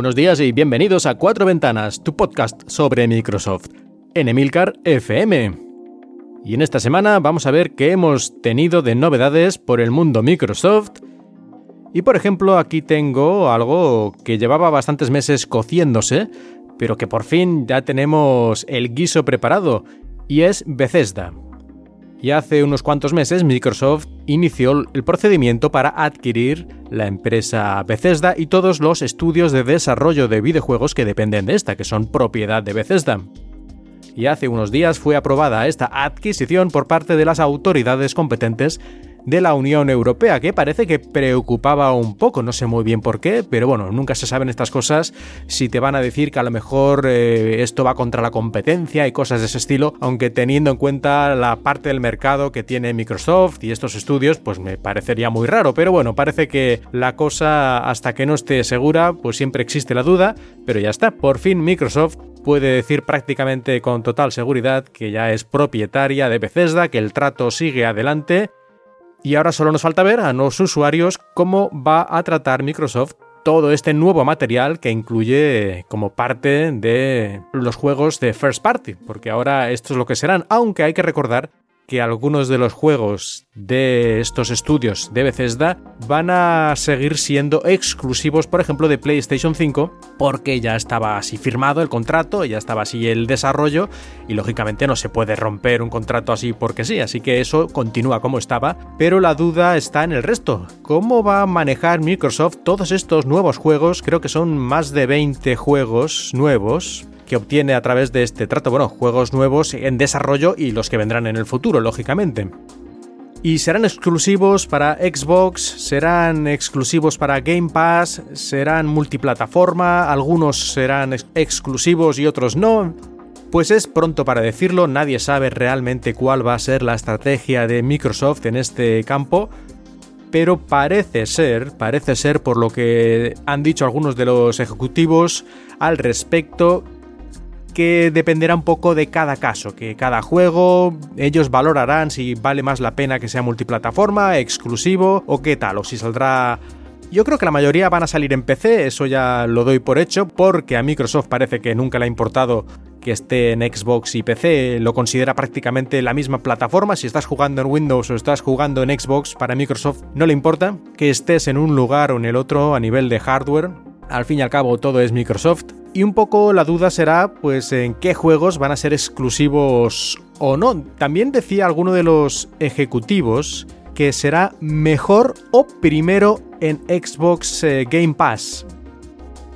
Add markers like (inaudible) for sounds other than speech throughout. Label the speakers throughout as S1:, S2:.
S1: Buenos días y bienvenidos a Cuatro Ventanas, tu podcast sobre Microsoft en Emilcar FM. Y en esta semana vamos a ver qué hemos tenido de novedades por el mundo Microsoft. Y por ejemplo, aquí tengo algo que llevaba bastantes meses cociéndose, pero que por fin ya tenemos el guiso preparado, y es Bethesda. Y hace unos cuantos meses Microsoft inició el procedimiento para adquirir la empresa Bethesda y todos los estudios de desarrollo de videojuegos que dependen de esta, que son propiedad de Bethesda. Y hace unos días fue aprobada esta adquisición por parte de las autoridades competentes de la Unión Europea, que parece que preocupaba un poco, no sé muy bien por qué, pero bueno, nunca se saben estas cosas si te van a decir que a lo mejor eh, esto va contra la competencia y cosas de ese estilo, aunque teniendo en cuenta la parte del mercado que tiene Microsoft y estos estudios, pues me parecería muy raro, pero bueno, parece que la cosa hasta que no esté segura, pues siempre existe la duda, pero ya está, por fin Microsoft puede decir prácticamente con total seguridad que ya es propietaria de Bethesda, que el trato sigue adelante y ahora solo nos falta ver a los usuarios cómo va a tratar Microsoft todo este nuevo material que incluye como parte de los juegos de First Party, porque ahora esto es lo que serán, aunque hay que recordar que algunos de los juegos de estos estudios de Bethesda van a seguir siendo exclusivos, por ejemplo, de PlayStation 5, porque ya estaba así firmado el contrato, ya estaba así el desarrollo, y lógicamente no se puede romper un contrato así porque sí, así que eso continúa como estaba, pero la duda está en el resto. ¿Cómo va a manejar Microsoft todos estos nuevos juegos? Creo que son más de 20 juegos nuevos que obtiene a través de este trato, bueno, juegos nuevos en desarrollo y los que vendrán en el futuro, lógicamente. Y serán exclusivos para Xbox, serán exclusivos para Game Pass, serán multiplataforma, algunos serán exclusivos y otros no. Pues es pronto para decirlo, nadie sabe realmente cuál va a ser la estrategia de Microsoft en este campo, pero parece ser, parece ser por lo que han dicho algunos de los ejecutivos al respecto, que dependerá un poco de cada caso, que cada juego ellos valorarán si vale más la pena que sea multiplataforma, exclusivo o qué tal, o si saldrá... Yo creo que la mayoría van a salir en PC, eso ya lo doy por hecho, porque a Microsoft parece que nunca le ha importado que esté en Xbox y PC, lo considera prácticamente la misma plataforma, si estás jugando en Windows o estás jugando en Xbox, para Microsoft no le importa que estés en un lugar o en el otro a nivel de hardware, al fin y al cabo todo es Microsoft. Y un poco la duda será pues en qué juegos van a ser exclusivos o no. También decía alguno de los ejecutivos que será mejor o primero en Xbox eh, Game Pass.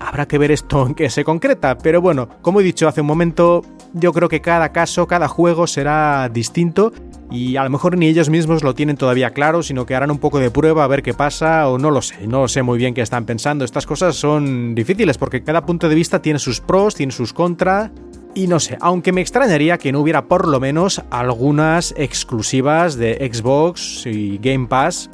S1: Habrá que ver esto en qué se concreta, pero bueno, como he dicho hace un momento, yo creo que cada caso, cada juego será distinto y a lo mejor ni ellos mismos lo tienen todavía claro, sino que harán un poco de prueba a ver qué pasa o no lo sé, no sé muy bien qué están pensando. Estas cosas son difíciles porque cada punto de vista tiene sus pros, tiene sus contras. Y no sé, aunque me extrañaría que no hubiera por lo menos algunas exclusivas de Xbox y Game Pass,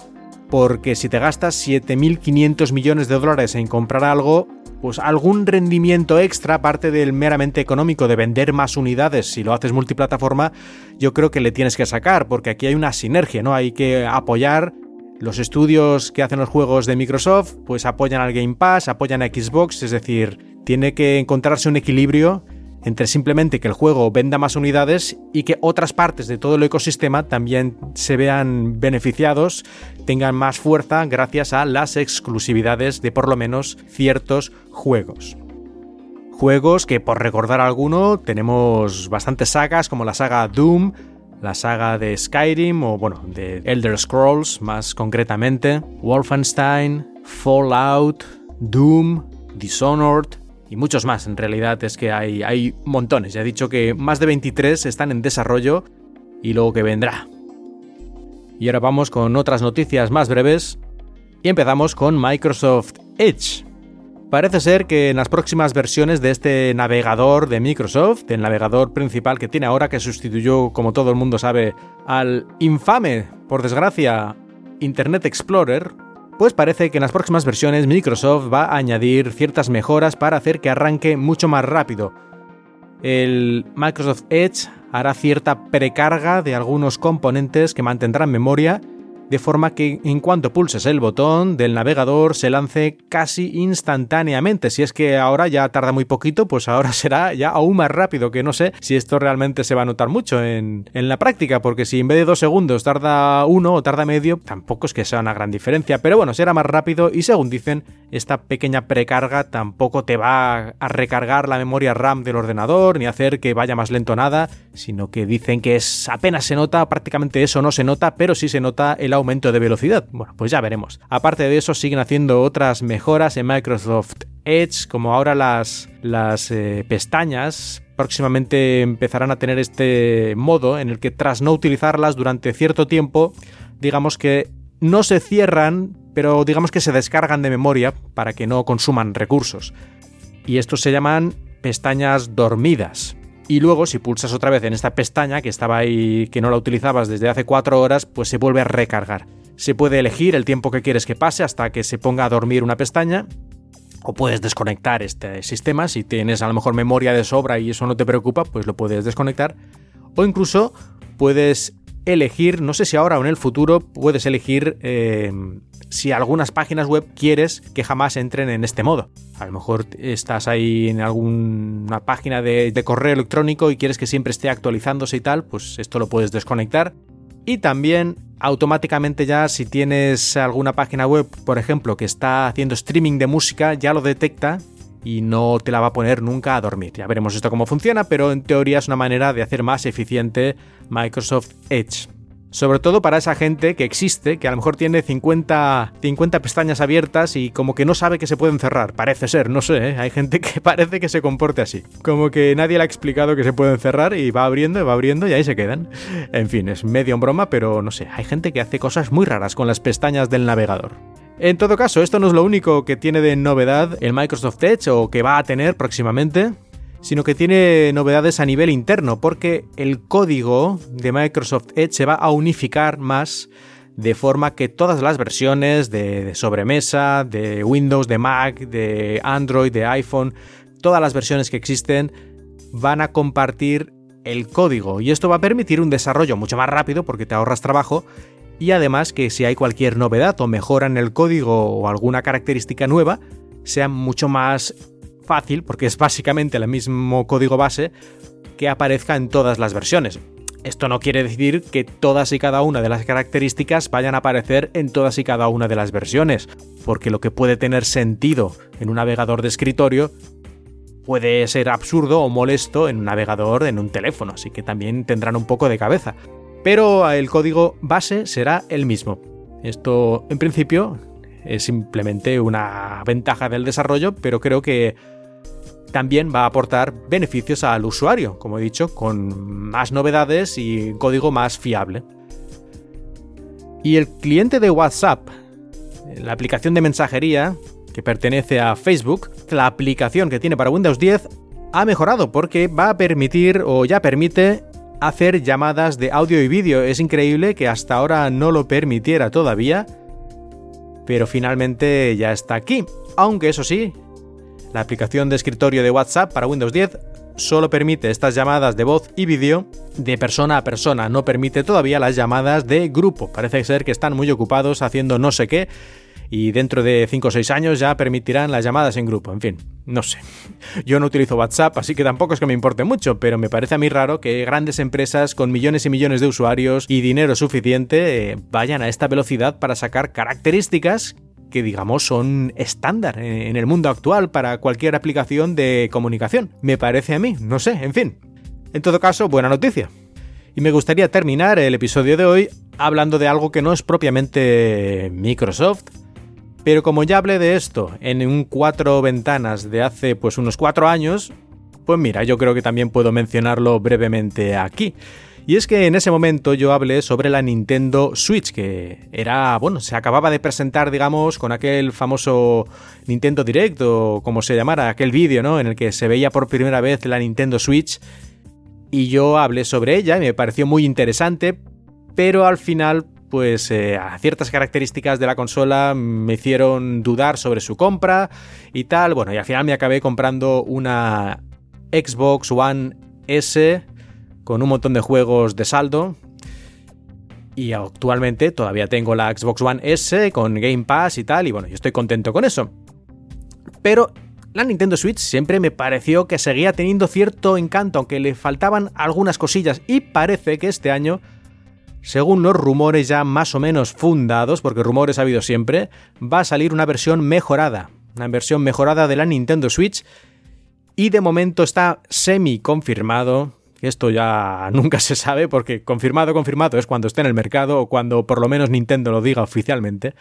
S1: porque si te gastas 7.500 millones de dólares en comprar algo, pues algún rendimiento extra, aparte del meramente económico de vender más unidades si lo haces multiplataforma, yo creo que le tienes que sacar, porque aquí hay una sinergia, ¿no? Hay que apoyar los estudios que hacen los juegos de Microsoft, pues apoyan al Game Pass, apoyan a Xbox, es decir, tiene que encontrarse un equilibrio entre simplemente que el juego venda más unidades y que otras partes de todo el ecosistema también se vean beneficiados, tengan más fuerza gracias a las exclusividades de por lo menos ciertos juegos. Juegos que por recordar alguno tenemos bastantes sagas como la saga Doom, la saga de Skyrim o bueno, de Elder Scrolls más concretamente, Wolfenstein, Fallout, Doom, Dishonored y muchos más. En realidad es que hay, hay montones. Ya he dicho que más de 23 están en desarrollo y luego que vendrá. Y ahora vamos con otras noticias más breves y empezamos con Microsoft Edge. Parece ser que en las próximas versiones de este navegador de Microsoft, el navegador principal que tiene ahora, que sustituyó, como todo el mundo sabe, al infame, por desgracia, Internet Explorer, pues parece que en las próximas versiones Microsoft va a añadir ciertas mejoras para hacer que arranque mucho más rápido. El Microsoft Edge hará cierta precarga de algunos componentes que mantendrán memoria de forma que en cuanto pulses el botón del navegador se lance casi instantáneamente. Si es que ahora ya tarda muy poquito, pues ahora (laughs) será ya aún más rápido, que no sé si esto realmente se va a notar mucho en, en la práctica, porque si en vez de dos segundos tarda uno o tarda medio, tampoco es que sea una gran diferencia, pero bueno, será más rápido y según dicen, esta pequeña precarga tampoco te va a recargar la memoria RAM del ordenador ni hacer que vaya más lento nada, sino que dicen que es apenas se nota, prácticamente eso no se nota, pero sí se nota el aumento de velocidad. Bueno, pues ya veremos. Aparte de eso, siguen haciendo otras mejoras en Microsoft Edge, como ahora las, las eh, pestañas próximamente empezarán a tener este modo en el que tras no utilizarlas durante cierto tiempo, digamos que no se cierran, pero digamos que se descargan de memoria para que no consuman recursos. Y estos se llaman pestañas dormidas. Y luego, si pulsas otra vez en esta pestaña que estaba ahí, que no la utilizabas desde hace cuatro horas, pues se vuelve a recargar. Se puede elegir el tiempo que quieres que pase hasta que se ponga a dormir una pestaña. O puedes desconectar este sistema. Si tienes a lo mejor memoria de sobra y eso no te preocupa, pues lo puedes desconectar. O incluso puedes elegir, no sé si ahora o en el futuro, puedes elegir eh, si algunas páginas web quieres que jamás entren en este modo. A lo mejor estás ahí en alguna página de, correo electrónico y quieres que siempre esté actualizándose y tal, pues esto lo puedes desconectar. Y también automáticamente ya si tienes alguna página web, por ejemplo, que está haciendo streaming de música, ya lo detecta y no te la va a poner nunca a dormir. Ya veremos esto cómo funciona, pero en teoría es una manera de hacer más eficiente Microsoft Edge. Sobre todo para esa gente que existe, que a lo mejor tiene 50, 50 pestañas abiertas y como que no sabe que se pueden cerrar. Parece ser, no sé, ¿eh? hay gente que (laughs) parece que se comporte así. Como que nadie le ha explicado que se pueden cerrar y va abriendo y va abriendo y ahí se quedan. En fin, es medio en broma, pero no sé, hay gente que hace cosas muy raras con las pestañas del navegador. En todo caso, esto no es lo único que tiene de novedad el Microsoft Edge o que va a tener próximamente sino que tiene novedades a nivel interno, porque el código de Microsoft Edge se va a unificar más de forma que todas las versiones de, sobremesa, de Windows, de Mac, de Android, de iPhone, todas las versiones que existen van a compartir el código. Y esto va a permitir un desarrollo mucho más rápido porque te ahorras trabajo y además que si hay cualquier novedad o mejora en el código o alguna característica nueva, sea mucho más fácil, porque es básicamente el mismo código base, que aparezca en todas las versiones. Esto no quiere decir que todas y cada una de las características vayan a aparecer en todas y cada una de las versiones, porque lo que puede tener sentido en un navegador de escritorio puede ser absurdo o molesto en un navegador en un teléfono, así que también tendrán un poco de cabeza. Pero el código base será el mismo. Esto, en principio, es simplemente una ventaja del desarrollo, pero creo que también va a aportar beneficios al usuario, como he dicho, con más novedades y código más fiable. Y el cliente de WhatsApp, la aplicación de mensajería que pertenece a Facebook, la aplicación que tiene para Windows 10, ha mejorado porque va a permitir o ya permite hacer llamadas de audio y vídeo. Es increíble que hasta ahora no lo permitiera todavía, pero finalmente ya está aquí. Aunque eso sí, la aplicación de escritorio de WhatsApp para Windows 10 solo permite estas llamadas de voz y vídeo de persona a persona, no permite todavía las llamadas de grupo. Parece ser que están muy ocupados haciendo no sé qué y dentro de 5 o 6 años ya permitirán las llamadas en grupo. En fin, no sé. Yo no utilizo WhatsApp, así que tampoco es que me importe mucho, pero me parece a mí raro que grandes empresas con millones y millones de usuarios y dinero suficiente eh, vayan a esta velocidad para sacar características que digamos son estándar en el mundo actual para cualquier aplicación de comunicación. Me parece a mí, no sé, en fin. En todo caso, buena noticia. Y me gustaría terminar el episodio de hoy hablando de algo que no es propiamente Microsoft, Pero como ya hablé de esto en un cuatro ventanas de hace pues unos cuatro años, pues mira, yo creo que también puedo mencionarlo brevemente aquí. Y es que en ese momento yo hablé sobre la Nintendo Switch, que era, bueno, se acababa de presentar, digamos, con aquel famoso Nintendo Direct o como se llamara, aquel vídeo, ¿no? En el que se veía por primera vez la Nintendo Switch. Y yo hablé sobre ella y me pareció muy interesante, pero al final, pues eh, ciertas características de la consola me hicieron dudar sobre su compra y tal. Bueno, y al final me acabé comprando una Xbox One S con un montón de juegos de saldo. Y actualmente todavía tengo la Xbox One S con Game Pass y tal, y bueno, yo estoy contento con eso. Pero la Nintendo Switch siempre me pareció que seguía teniendo cierto encanto, aunque le faltaban algunas cosillas, y parece que este año, según los rumores ya más o menos fundados, porque rumores ha habido siempre, va a salir una versión mejorada, una versión mejorada de la Nintendo Switch, y de momento está semi confirmado esto ya (laughs) nunca se sabe porque confirmado, confirmado es cuando esté en el mercado o cuando por lo menos Nintendo lo diga oficialmente,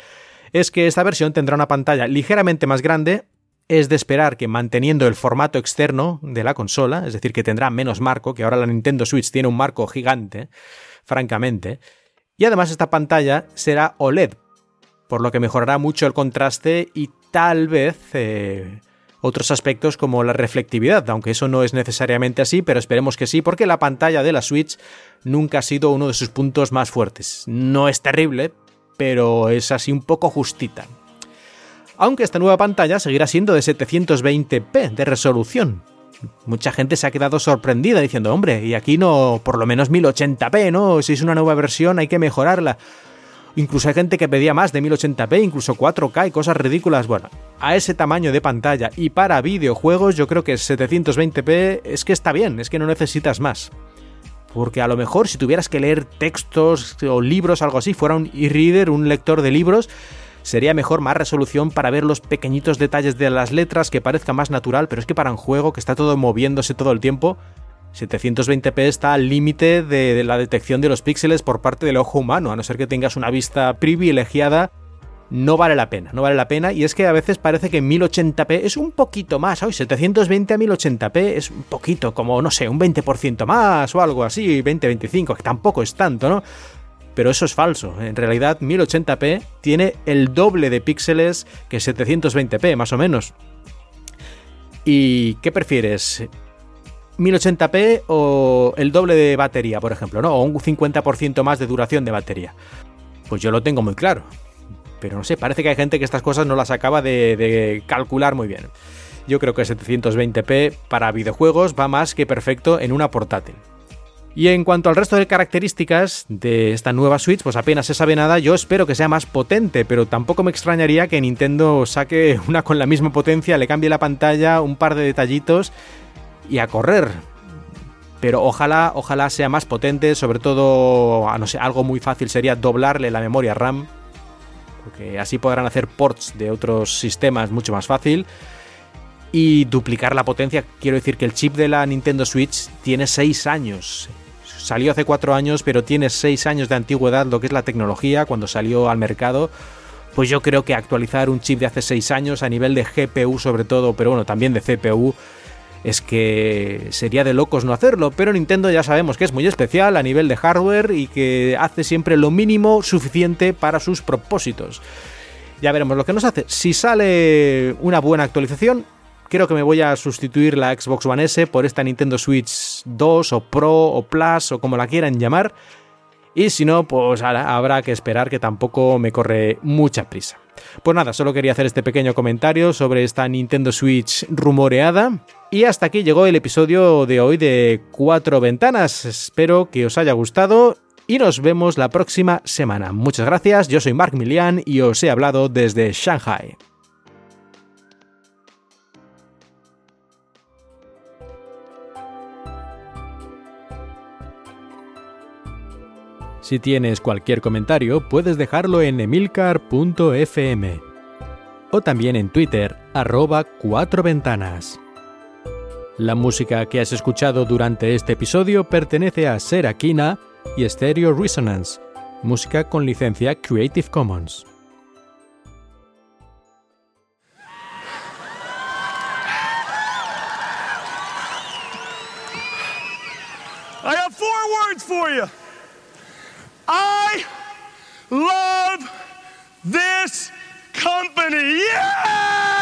S1: es que esta versión tendrá una pantalla ligeramente más grande, es de esperar que manteniendo el formato externo de la consola, es decir, que tendrá menos marco, que ahora la Nintendo Switch tiene un marco gigante, francamente, y además esta pantalla será OLED, por lo que mejorará mucho el contraste y tal vez eh, otros aspectos como la reflectividad, aunque eso no es necesariamente así, pero esperemos que sí, porque la pantalla de la Switch nunca ha sido uno de sus puntos más fuertes. No es terrible, pero es así un poco justita. Aunque esta nueva pantalla seguirá siendo de 720p de resolución. Mucha gente se ha quedado sorprendida diciendo, hombre, y aquí no, por lo menos 1080p, ¿no? Si es una nueva versión hay que mejorarla. Incluso hay gente que pedía más de 1080p, incluso 4K y cosas ridículas. Bueno, a ese tamaño de pantalla y para videojuegos yo creo que 720p es que está bien, es que no necesitas más. Porque a lo mejor si tuvieras que leer textos o libros, algo así, fuera un e-reader, un lector de libros, sería mejor más resolución para ver los pequeñitos detalles de las letras, que parezca más natural, pero es que para un juego que está todo moviéndose todo el tiempo, 720p está al límite de, la detección de los píxeles por parte del ojo humano, a no ser que tengas una vista privilegiada, no vale la pena, no vale la pena. Y es que a veces parece que 1080p es un poquito más, hoy 720 a 1080p es un poquito, como no sé, un 20% más o algo así, 20-25, que tampoco es tanto, ¿no? Pero eso es falso. En realidad, 1080p tiene el doble de píxeles que 720p, más o menos. ¿Y qué prefieres? 1080p o el doble de batería, por ejemplo, ¿no? O un 50% más de duración de batería. Pues yo lo tengo muy claro. Pero no sé, parece que hay gente que estas cosas no las acaba de, de calcular muy bien. Yo creo que 720p para videojuegos va más que perfecto en una portátil. Y en cuanto al resto de características de esta nueva Switch, pues apenas se sabe nada, yo espero que sea más potente, pero tampoco me extrañaría que Nintendo saque una con la misma potencia, le cambie la pantalla, un par de detallitos y a correr. Pero ojalá, ojalá sea más potente, sobre todo, a no sé, algo muy fácil sería doblarle la memoria RAM, porque así podrán hacer ports de otros sistemas mucho más fácil. Y duplicar la potencia, quiero decir que el chip de la Nintendo Switch tiene 6 años. Salió hace 4 años, pero tiene 6 años de antigüedad lo que es la tecnología cuando salió al mercado. Pues yo creo que actualizar un chip de hace 6 años a nivel de GPU sobre todo, pero bueno, también de CPU, es que sería de locos no hacerlo, pero Nintendo ya sabemos que es muy especial a nivel de hardware y que hace siempre lo mínimo suficiente para sus propósitos. Ya veremos lo que nos hace. Si sale una buena actualización, creo que me voy a sustituir la Xbox One S por esta Nintendo Switch 2 o Pro o Plus o como la quieran llamar. Y si no, pues habrá que esperar que tampoco me corre mucha prisa. Pues nada, solo quería hacer este pequeño comentario sobre esta Nintendo Switch rumoreada. Y hasta aquí llegó el episodio de hoy de Cuatro Ventanas. Espero que os haya gustado y nos vemos la próxima semana. Muchas gracias, yo soy Mark Milian y os he hablado desde Shanghai. Si tienes cualquier comentario, puedes dejarlo en emilcar.fm o también en Twitter, arroba cuatro ventanas. La música que has escuchado durante este episodio pertenece a Serakina y Stereo Resonance, música con licencia Creative Commons.
S2: I have four words for you. I love this company. Yeah!